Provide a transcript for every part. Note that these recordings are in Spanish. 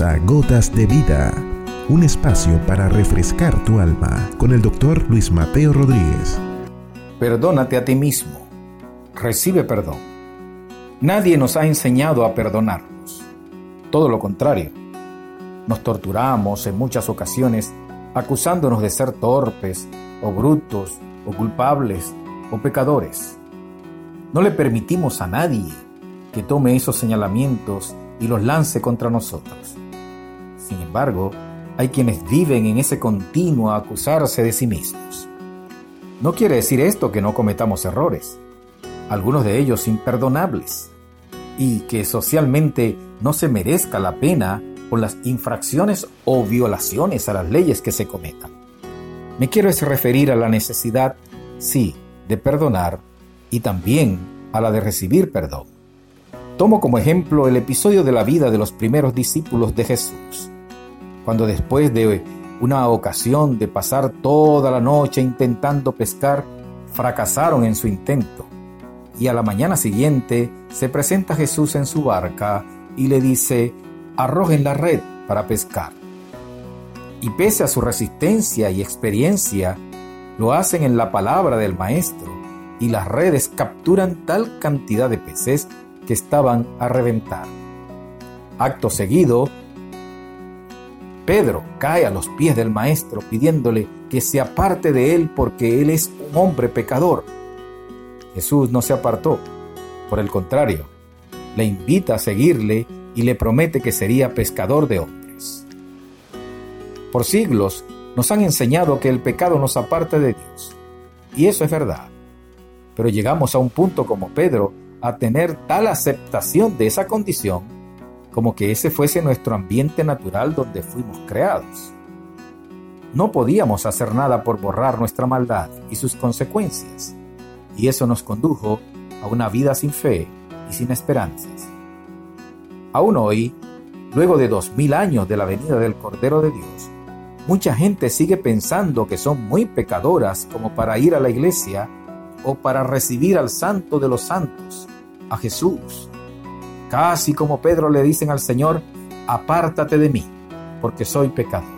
A Gotas de Vida, un espacio para refrescar tu alma con el doctor Luis Mateo Rodríguez. Perdónate a ti mismo. Recibe perdón. Nadie nos ha enseñado a perdonarnos. Todo lo contrario. Nos torturamos en muchas ocasiones acusándonos de ser torpes o brutos o culpables o pecadores. No le permitimos a nadie que tome esos señalamientos y los lance contra nosotros. Embargo, hay quienes viven en ese continuo acusarse de sí mismos. No quiere decir esto que no cometamos errores, algunos de ellos imperdonables, y que socialmente no se merezca la pena por las infracciones o violaciones a las leyes que se cometan. Me quiero referir a la necesidad, sí, de perdonar y también a la de recibir perdón. Tomo como ejemplo el episodio de la vida de los primeros discípulos de Jesús, cuando después de una ocasión de pasar toda la noche intentando pescar, fracasaron en su intento. Y a la mañana siguiente se presenta Jesús en su barca y le dice, arrojen la red para pescar. Y pese a su resistencia y experiencia, lo hacen en la palabra del Maestro y las redes capturan tal cantidad de peces que estaban a reventar. Acto seguido, Pedro cae a los pies del Maestro pidiéndole que se aparte de él porque él es un hombre pecador. Jesús no se apartó, por el contrario, le invita a seguirle y le promete que sería pescador de hombres. Por siglos nos han enseñado que el pecado nos aparta de Dios, y eso es verdad. Pero llegamos a un punto como Pedro a tener tal aceptación de esa condición como que ese fuese nuestro ambiente natural donde fuimos creados. No podíamos hacer nada por borrar nuestra maldad y sus consecuencias, y eso nos condujo a una vida sin fe y sin esperanzas. Aún hoy, luego de dos mil años de la venida del Cordero de Dios, mucha gente sigue pensando que son muy pecadoras como para ir a la iglesia o para recibir al Santo de los Santos, a Jesús. Casi como Pedro le dicen al Señor, apártate de mí, porque soy pecador.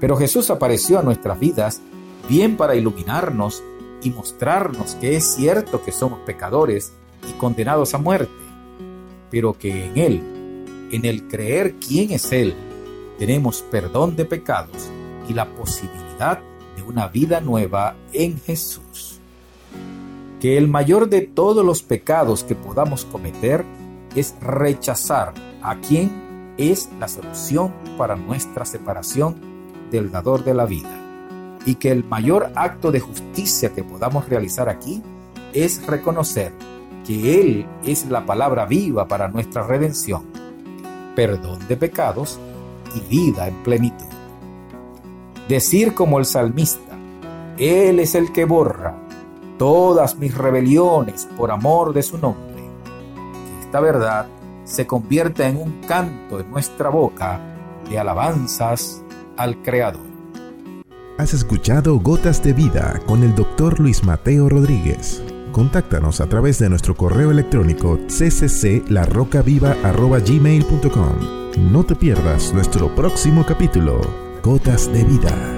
Pero Jesús apareció a nuestras vidas bien para iluminarnos y mostrarnos que es cierto que somos pecadores y condenados a muerte, pero que en Él, en el creer quién es Él, tenemos perdón de pecados y la posibilidad de una vida nueva en Jesús. Que el mayor de todos los pecados que podamos cometer es rechazar a quien es la solución para nuestra separación del dador de la vida. Y que el mayor acto de justicia que podamos realizar aquí es reconocer que Él es la palabra viva para nuestra redención, perdón de pecados y vida en plenitud. Decir como el salmista, Él es el que borra todas mis rebeliones por amor de su nombre. Que esta verdad se convierta en un canto en nuestra boca de alabanzas al Creador. Has escuchado Gotas de Vida con el doctor Luis Mateo Rodríguez. Contáctanos a través de nuestro correo electrónico ccclarrocaviva.gmail.com No te pierdas nuestro próximo capítulo, Gotas de Vida.